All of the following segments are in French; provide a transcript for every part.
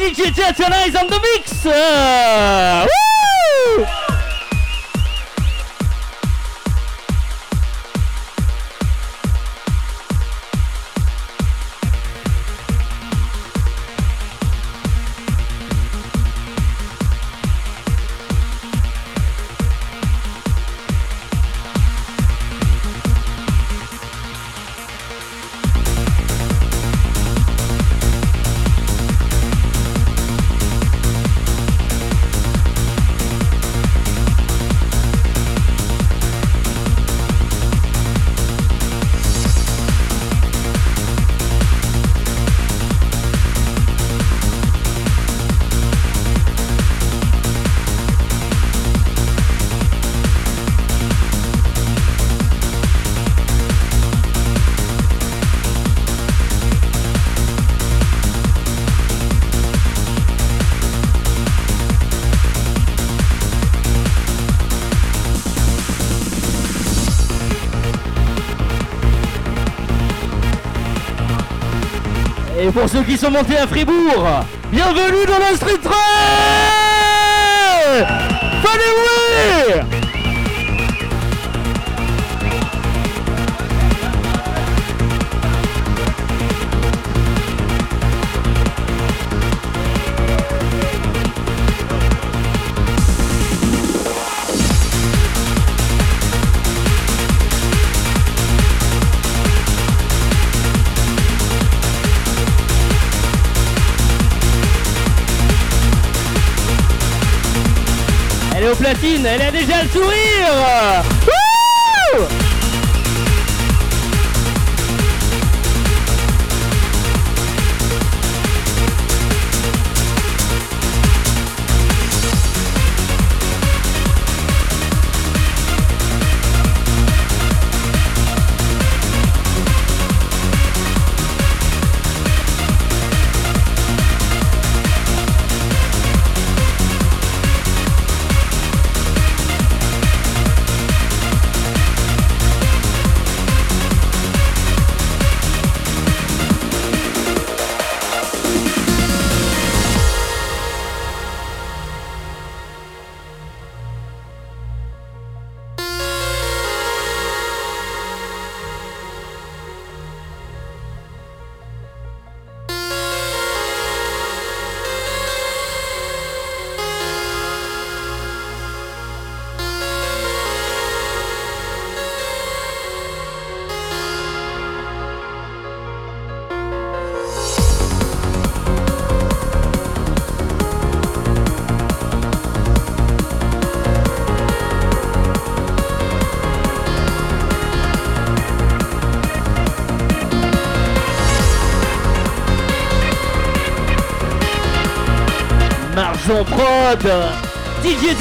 DJ Tatiana on the mix! Uh, ceux qui sont montés à Fribourg, bienvenue dans la Street elle a déjà le sourire Marjon Prod, DJ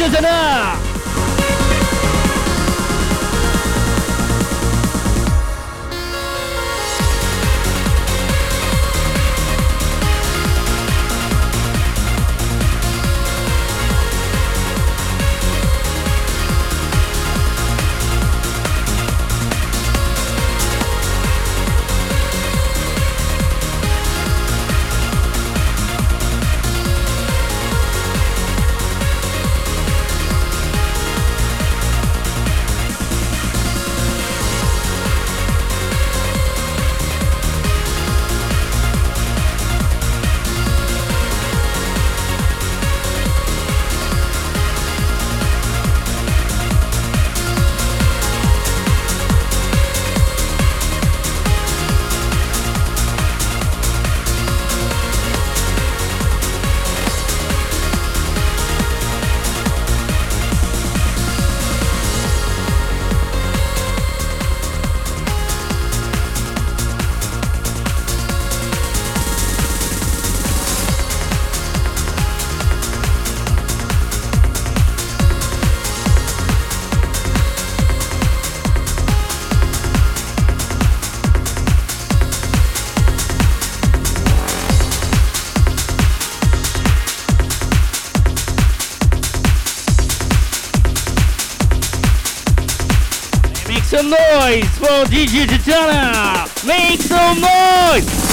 Zazana noise for DJ Titana! Make some noise!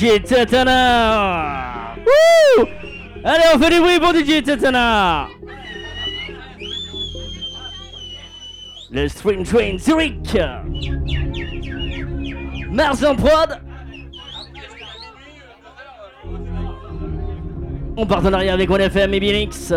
DJ Tatana Wouh! Allez, on fait du bruit pour DJ Tatana Le Stream Train Zurich. Mars en prod. En partenariat avec OneFM et Binix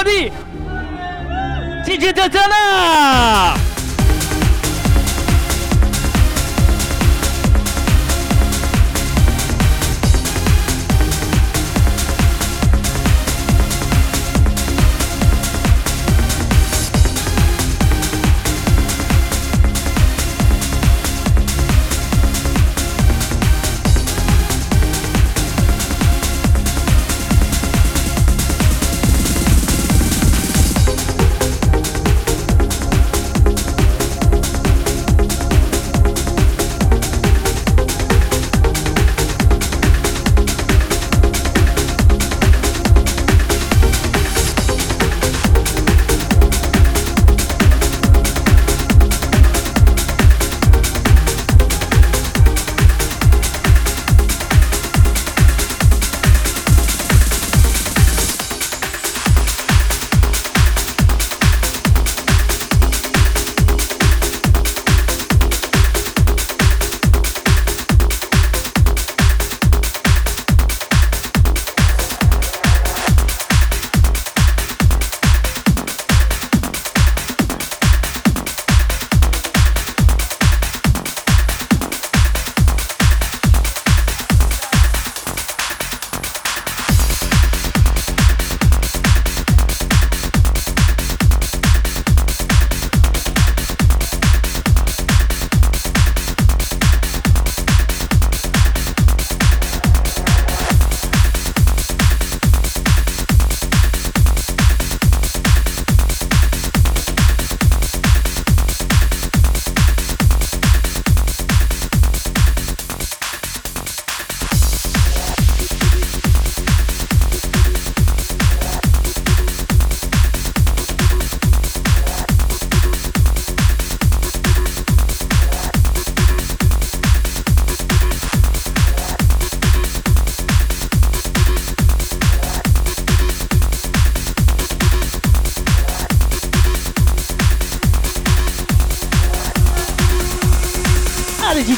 on applaudit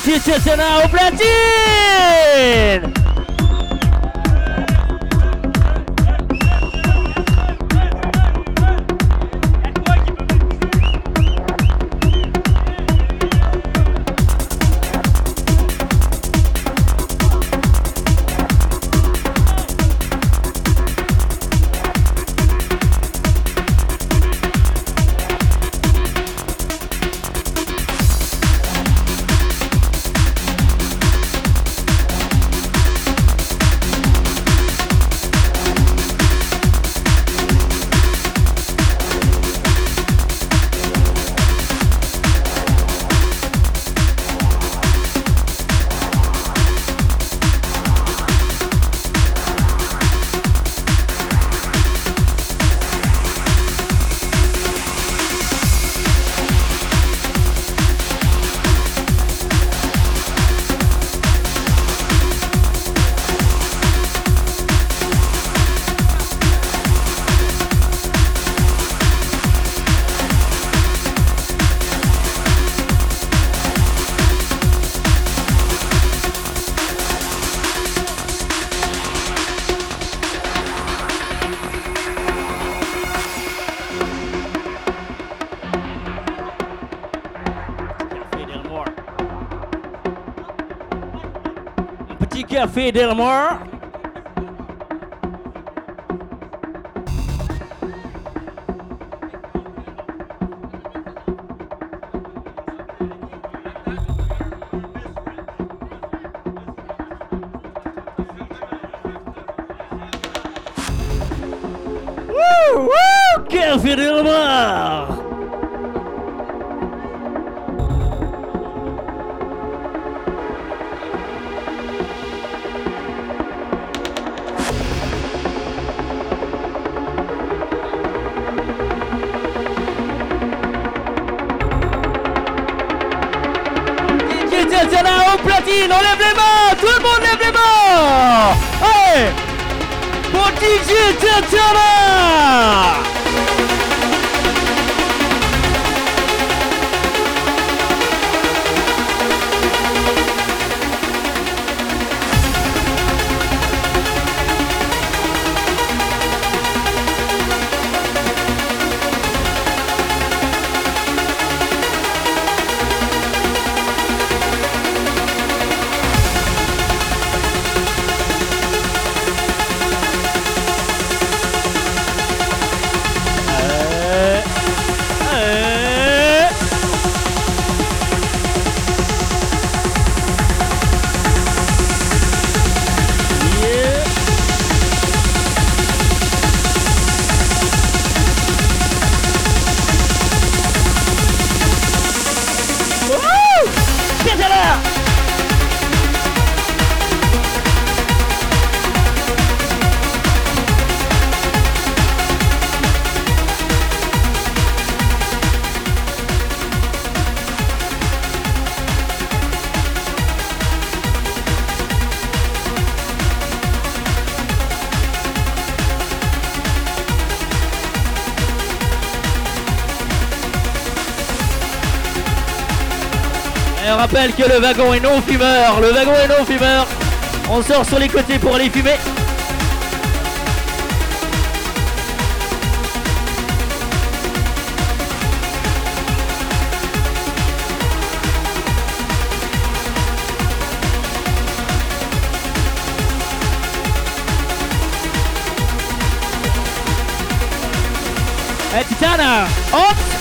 Sensacional Platine! Sophia Delamore. Rappelle que le wagon est non fumeur. Le wagon est non fumeur. On sort sur les côtés pour aller fumer. Eh Titana, hop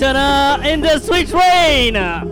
In the switch lane.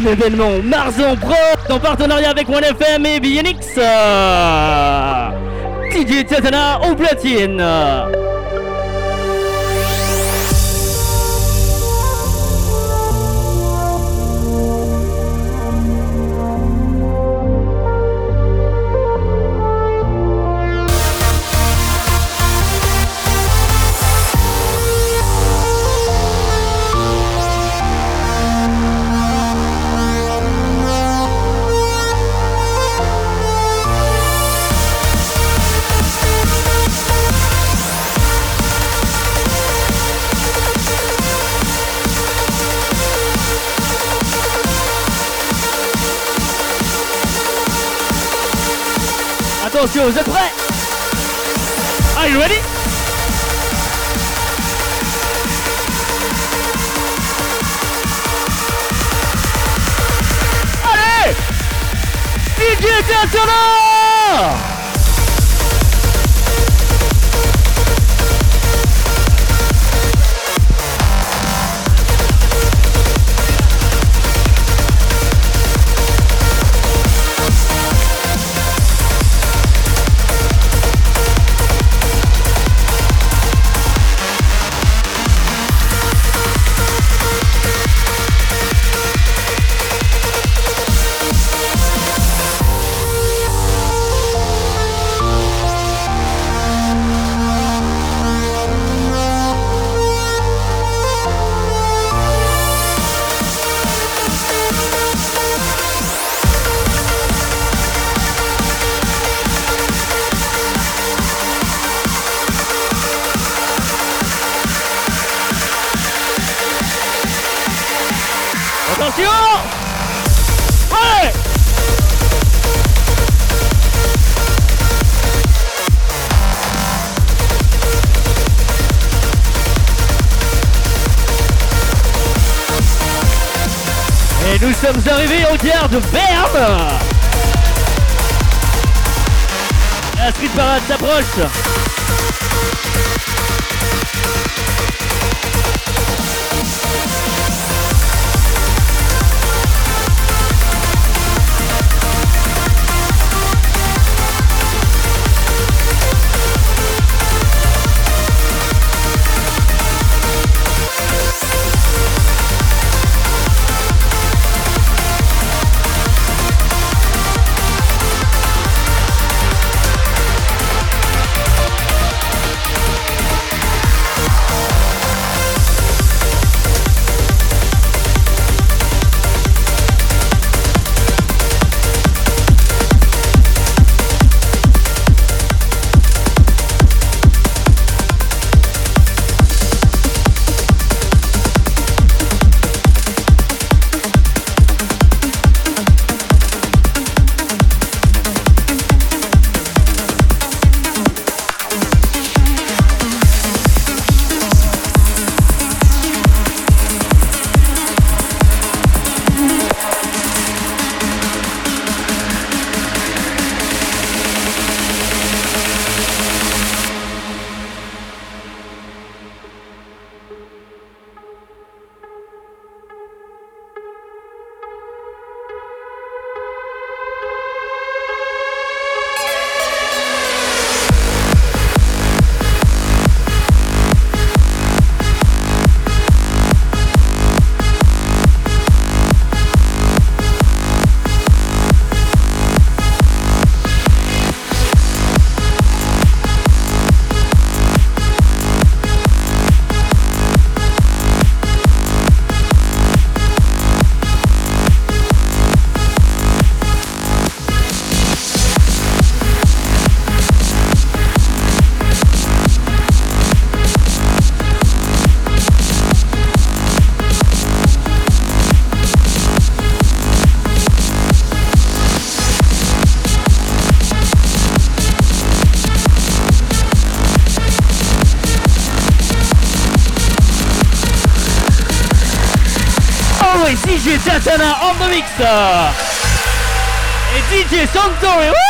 Un événement Marzon Pro en partenariat avec OneFM et BNX. DJ Tatana au platine. Attention, vous êtes prêts Are you ready Allez DJ Yeah. DJ Tatana on the mixer et DJ Santori.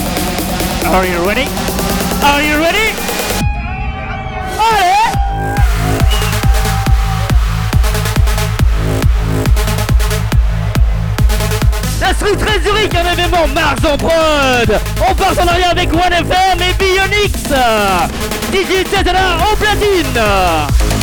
Are you ready? Are you ready? Allez La Street Très Zurich, un événement Mars en prod On part en arrière avec OneFM et Bionix. DJ Tetana en platine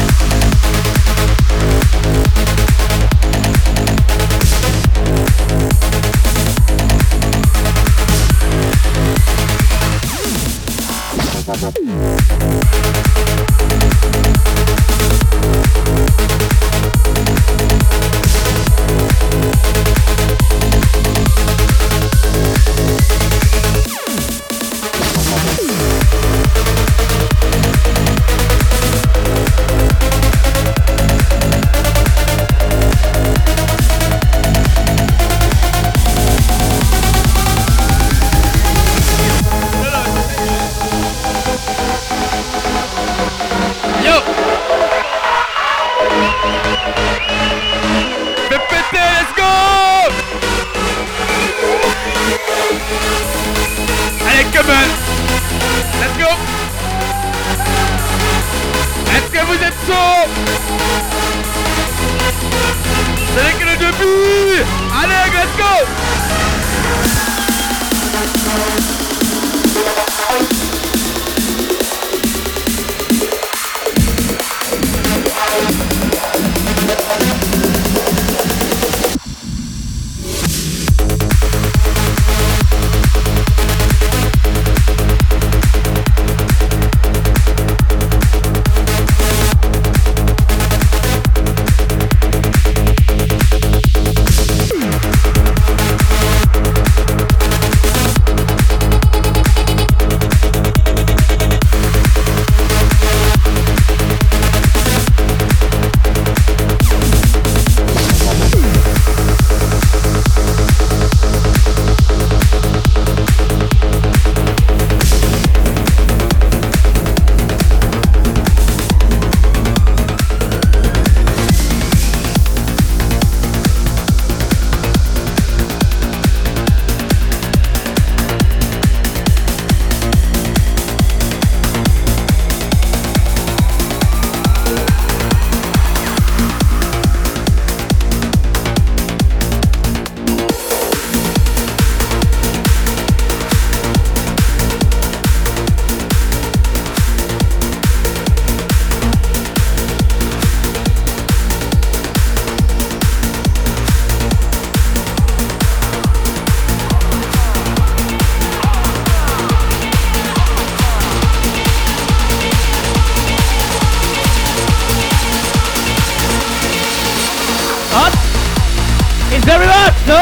Bon,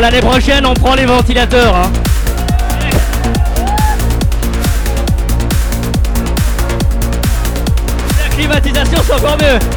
l'année prochaine, on prend les ventilateurs. Hein. La climatisation, c'est encore mieux.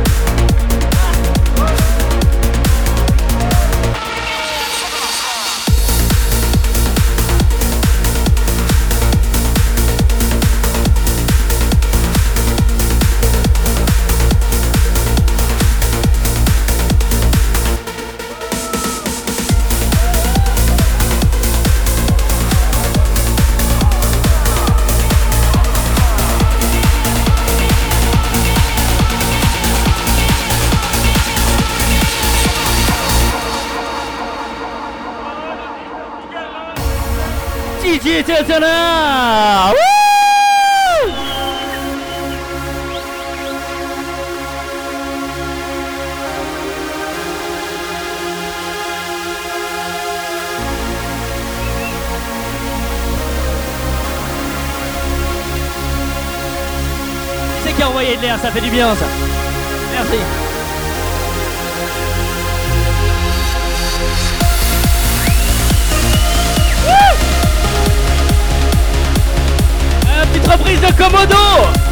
C'est qui a de l'air, ça fait du bien ça. Reprise de Komodo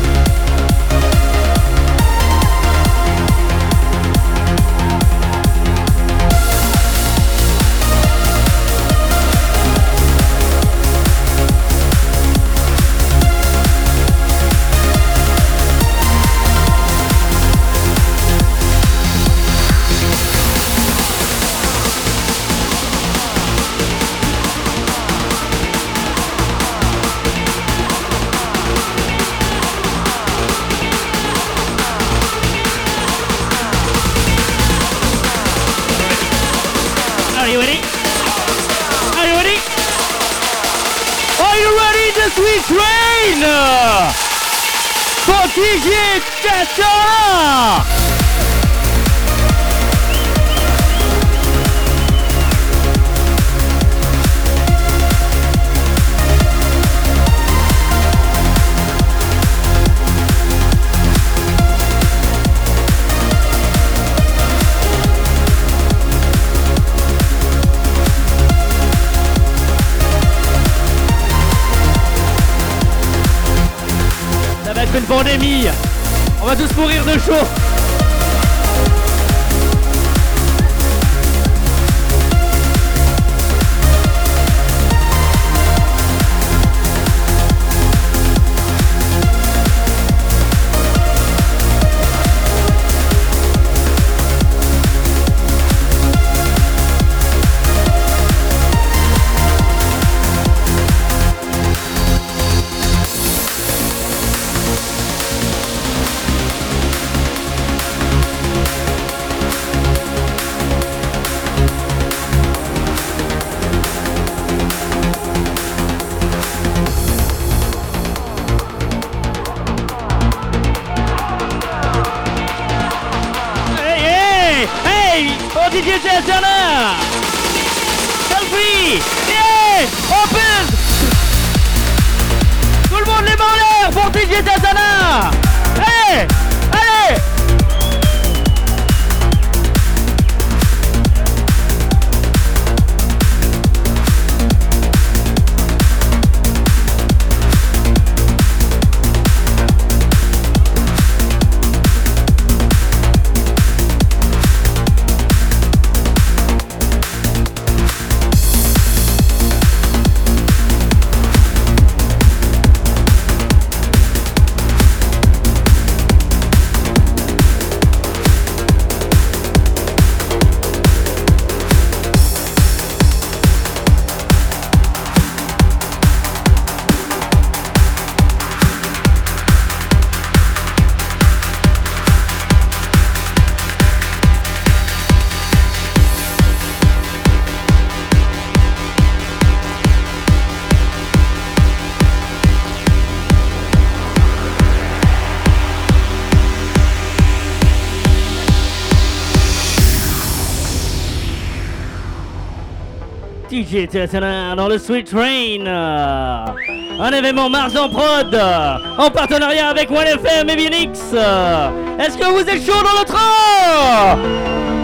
DJ Tatiana dans le Sweet Train. euh, Un événement Mars en prod euh, en partenariat avec OneFM et BNX. euh. Est-ce que vous êtes chaud dans le train?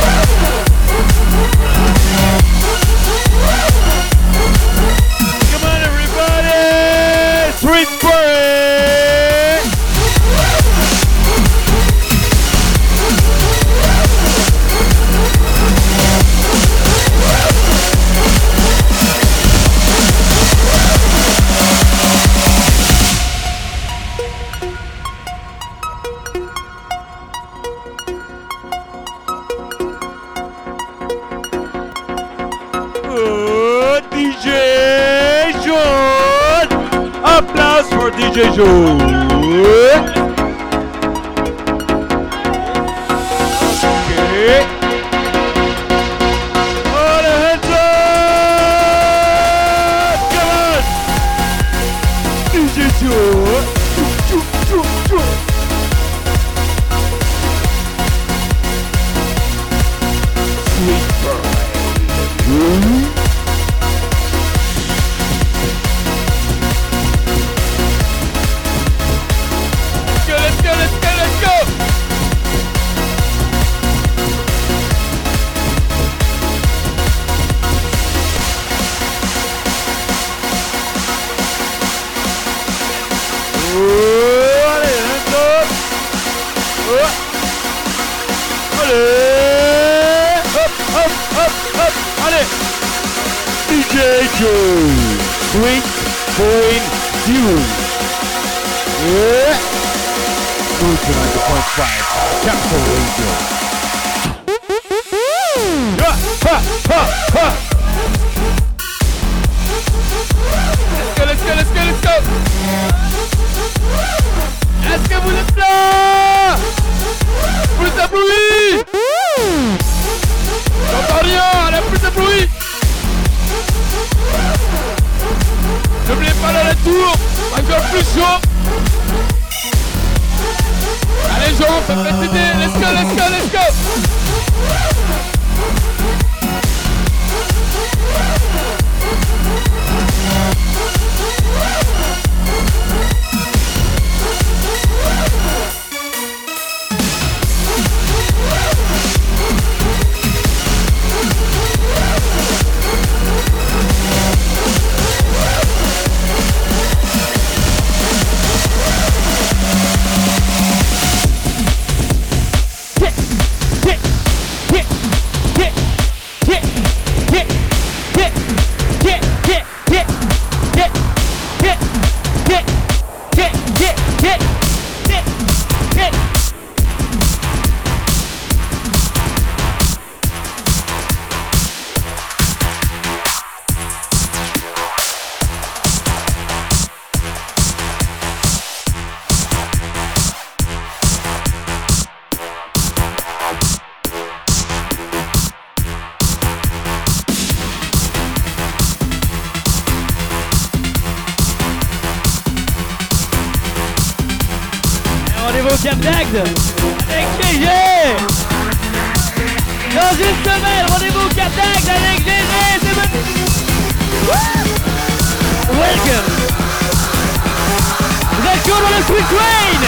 life. Point Zero! Yeah! Move to 90.5 Capital Radio. Yeah, ha, ha, ha. Let's go, let's go, let's go, let's go. Est-ce que vous êtes là Plus de bruit tour, encore plus chaud Allez Jean, peut t'aider, let's go, let's go, let's go Rendez-vous au Cap d'Agde avec GG Dans une semaine, rendez-vous au Cap d'Agde avec GG C'est bon Woo! Welcome. Vous êtes chaud dans le Sweet Train?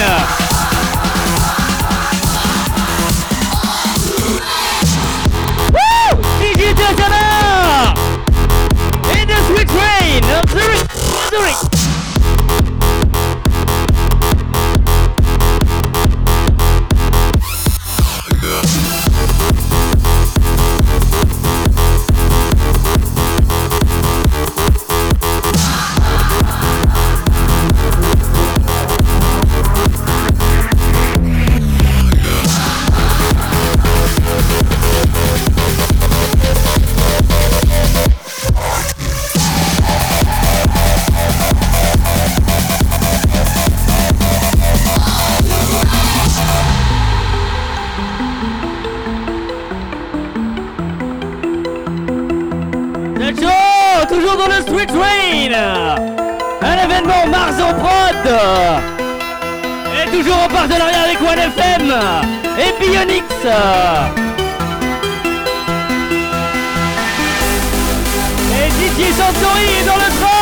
Woo! DJ Tatiana In the Sweet Train of Zurich Zurich et Bionix. Et DJ Santori est dans le train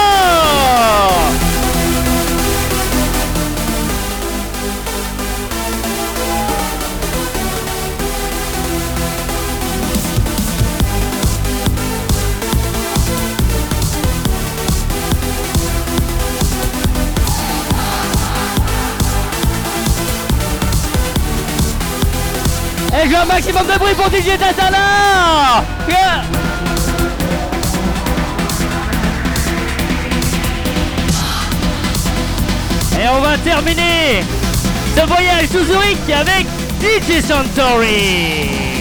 un maximum de bruit pour DJ Tatala Yeah. Et on va terminer ce voyage sous Zurich avec DJ Santori